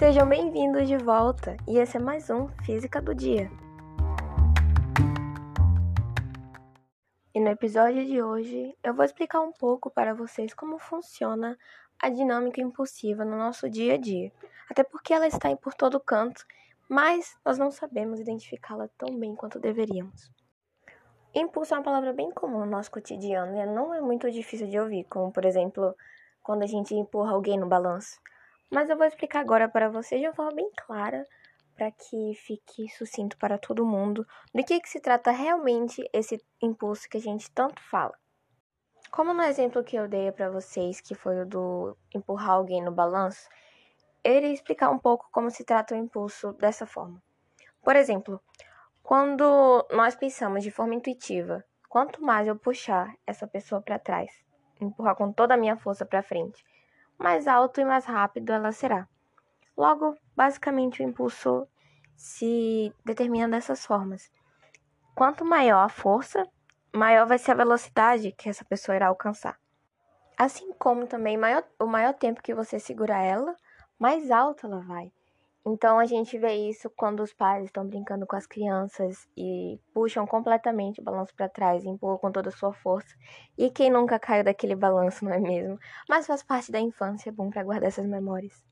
Sejam bem-vindos de volta e esse é mais um Física do Dia. E no episódio de hoje eu vou explicar um pouco para vocês como funciona a dinâmica impulsiva no nosso dia a dia, até porque ela está por todo canto, mas nós não sabemos identificá-la tão bem quanto deveríamos. Impulso é uma palavra bem comum no nosso cotidiano e não é muito difícil de ouvir, como por exemplo quando a gente empurra alguém no balanço. Mas eu vou explicar agora para vocês de uma forma bem clara, para que fique sucinto para todo mundo, do que, que se trata realmente esse impulso que a gente tanto fala. Como no exemplo que eu dei para vocês, que foi o do empurrar alguém no balanço, eu iria explicar um pouco como se trata o impulso dessa forma. Por exemplo, quando nós pensamos de forma intuitiva, quanto mais eu puxar essa pessoa para trás, empurrar com toda a minha força para frente, mais alto e mais rápido ela será. Logo, basicamente, o impulso se determina dessas formas. Quanto maior a força, maior vai ser a velocidade que essa pessoa irá alcançar. Assim como também maior, o maior tempo que você segurar ela, mais alto ela vai. Então a gente vê isso quando os pais estão brincando com as crianças e puxam completamente o balanço para trás, empurram com toda a sua força. E quem nunca caiu daquele balanço, não é mesmo? Mas faz parte da infância, é bom para guardar essas memórias.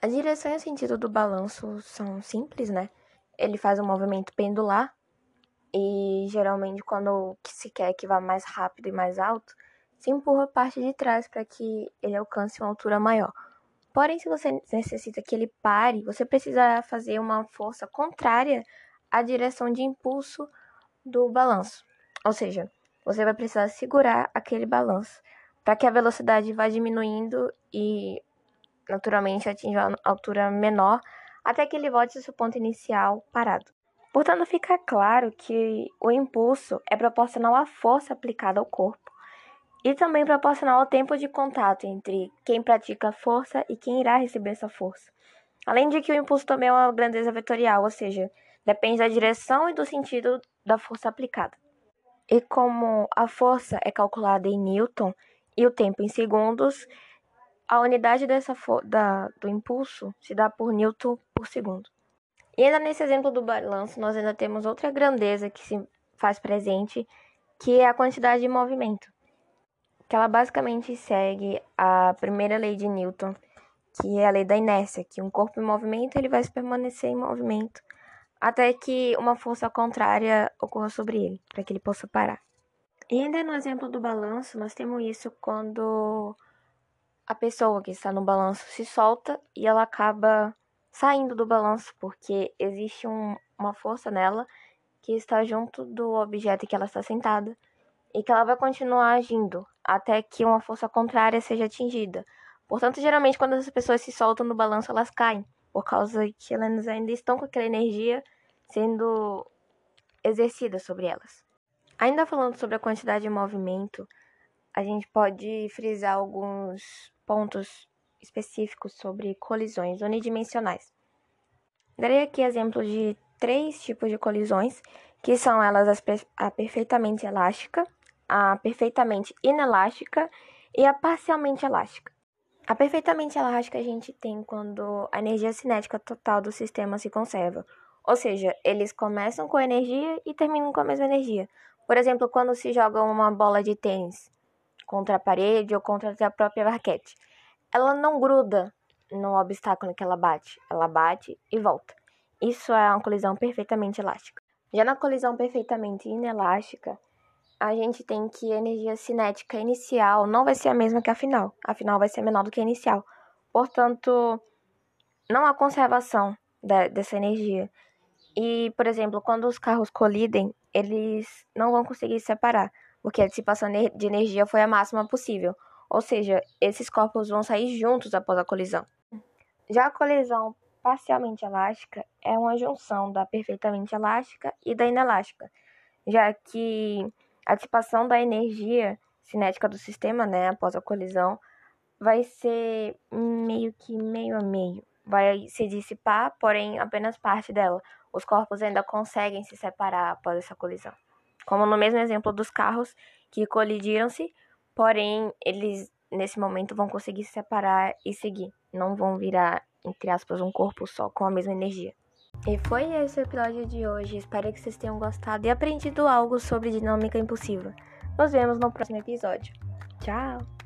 A direção e o sentido do balanço são simples, né? Ele faz um movimento pendular e geralmente quando se quer que vá mais rápido e mais alto, se empurra a parte de trás para que ele alcance uma altura maior. Porém, se você necessita que ele pare, você precisa fazer uma força contrária à direção de impulso do balanço. Ou seja, você vai precisar segurar aquele balanço para que a velocidade vá diminuindo e naturalmente atinja uma altura menor até que ele volte ao seu ponto inicial parado. Portanto, fica claro que o impulso é proporcional à força aplicada ao corpo e também proporcionar o tempo de contato entre quem pratica a força e quem irá receber essa força. Além de que o impulso também é uma grandeza vetorial, ou seja, depende da direção e do sentido da força aplicada. E como a força é calculada em Newton e o tempo em segundos, a unidade dessa da, do impulso se dá por Newton por segundo. E ainda nesse exemplo do balanço, nós ainda temos outra grandeza que se faz presente, que é a quantidade de movimento que ela basicamente segue a primeira lei de Newton, que é a lei da inércia, que um corpo em movimento ele vai permanecer em movimento até que uma força contrária ocorra sobre ele, para que ele possa parar. E ainda no exemplo do balanço, nós temos isso quando a pessoa que está no balanço se solta e ela acaba saindo do balanço, porque existe um, uma força nela que está junto do objeto que ela está sentada e que ela vai continuar agindo até que uma força contrária seja atingida. Portanto, geralmente, quando as pessoas se soltam no balanço, elas caem, por causa que elas ainda estão com aquela energia sendo exercida sobre elas. Ainda falando sobre a quantidade de movimento, a gente pode frisar alguns pontos específicos sobre colisões unidimensionais. Darei aqui exemplos de três tipos de colisões, que são elas a perfeitamente elástica, a perfeitamente inelástica e a parcialmente elástica. A perfeitamente elástica a gente tem quando a energia cinética total do sistema se conserva, ou seja, eles começam com energia e terminam com a mesma energia. Por exemplo, quando se joga uma bola de tênis contra a parede ou contra a própria raquete, ela não gruda no obstáculo que ela bate, ela bate e volta. Isso é uma colisão perfeitamente elástica. Já na colisão perfeitamente inelástica, a gente tem que a energia cinética inicial não vai ser a mesma que a final. A final vai ser menor do que a inicial. Portanto, não há conservação de, dessa energia. E, por exemplo, quando os carros colidem, eles não vão conseguir se separar, porque a dissipação de energia foi a máxima possível. Ou seja, esses corpos vão sair juntos após a colisão. Já a colisão parcialmente elástica é uma junção da perfeitamente elástica e da inelástica, já que a dissipação da energia cinética do sistema, né, após a colisão, vai ser meio que meio a meio. Vai se dissipar, porém apenas parte dela. Os corpos ainda conseguem se separar após essa colisão. Como no mesmo exemplo dos carros que colidiram-se, porém eles nesse momento vão conseguir se separar e seguir, não vão virar entre aspas, um corpo só, com a mesma energia. E foi esse o episódio de hoje. Espero que vocês tenham gostado e aprendido algo sobre dinâmica impulsiva. Nos vemos no próximo episódio. Tchau!